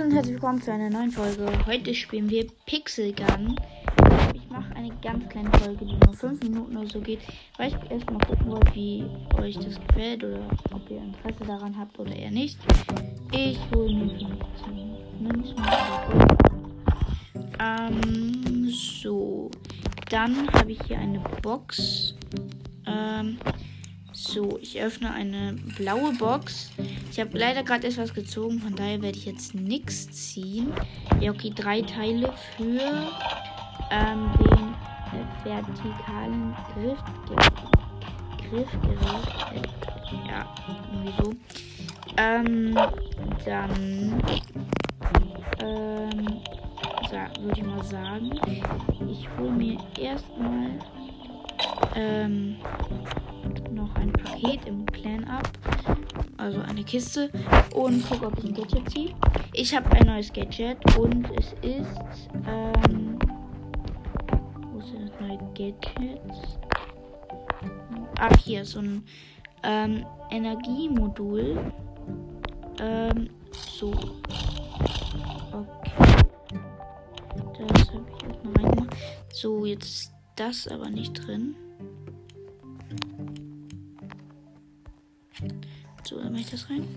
Hallo und herzlich willkommen zu einer neuen Folge. Heute spielen wir Pixel Gun. Ich mache eine ganz kleine Folge, die nur 5 Minuten oder so geht, weil ich erstmal gucken wollte, wie euch das gefällt oder ob ihr Interesse daran habt oder eher nicht. Ich hole mir 15 Münzen. Ähm, so. Dann habe ich hier eine Box. Ähm, so, ich öffne eine blaue Box. Ich habe leider gerade etwas gezogen, von daher werde ich jetzt nichts ziehen. Ja, okay, drei Teile für ähm, den äh, vertikalen Griffgerät. Griffgerät. Äh, ja, irgendwie so. Ähm, dann ähm, würde ich mal sagen, ich hole mir erstmal ähm, Paket im Clan ab. Also eine Kiste. Und gucke, ob ich ein Gadget ziehe. Ich habe ein neues Gadget und es ist. Ähm, wo denn das neue Gadget? Ach, hier, so ein ähm, Energiemodul. Ähm, so. Okay. Das habe ich erstmal reingemacht. So, jetzt ist das aber nicht drin. So, dann mache ich das rein.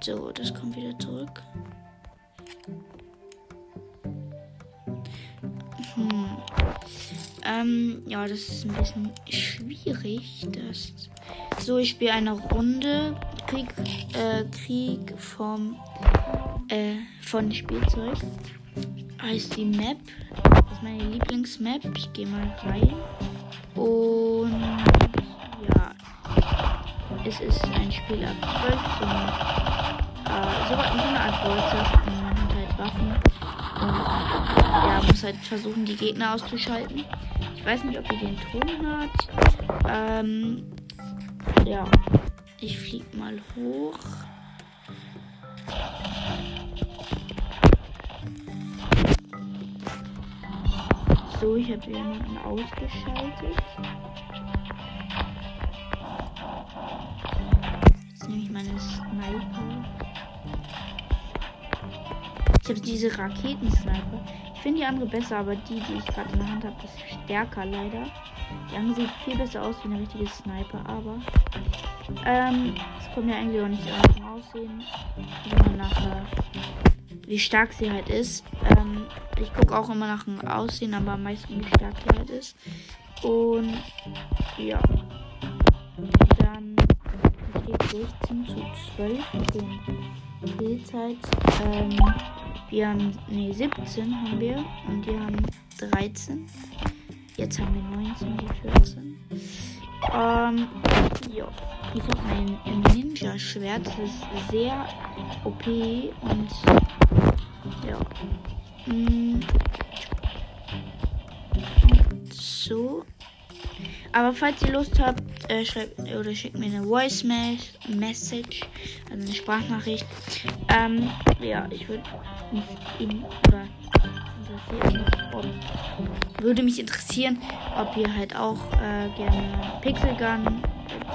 So, das kommt wieder zurück. Hm. Ähm, ja, das ist ein bisschen schwierig. Das so, ich spiele eine Runde Krieg, äh, Krieg vom äh, von Spielzeug. Heißt die Map. Das ist meine Lieblingsmap. Ich gehe mal rein. Und es ist ein Spiel ab 12, so, äh, so, so eine Art Bolzer. Man hat halt Waffen und ja, muss halt versuchen, die Gegner auszuschalten. Ich weiß nicht, ob ihr den Ton hört. Ähm, ja, ich flieg mal hoch. So, ich habe jemanden ausgeschaltet. Meine Sniper. Ich habe diese Raketen-Sniper. Ich finde die andere besser, aber die, die ich gerade in der Hand habe, ist stärker leider. Die andere sieht viel besser aus wie eine richtige Sniper, aber ähm, es kommt ja eigentlich auch nicht an zum Aussehen, sondern nach äh, wie stark sie halt ist. Ähm, ich gucke auch immer nach dem Aussehen, aber am meisten wie stark sie halt ist. Und ja. 16 zu 12 mit Spielzeit. Ähm, wir haben, nee, 17 haben wir und wir haben 13. Jetzt haben wir 19 wie 14. Ähm, ja. Ich habe mein Ninja-Schwert. Das ist sehr OP und ja. Mm. So. Aber falls ihr Lust habt, äh, schreibt oder schickt mir eine Voice Message, also eine Sprachnachricht. Ähm, ja, ich würde mich in, oder würde mich interessieren, ob ihr halt auch äh, gerne Pixel Gun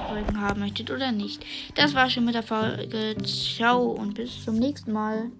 Folgen haben möchtet oder nicht. Das war schon mit der Folge. Ciao und bis zum nächsten Mal.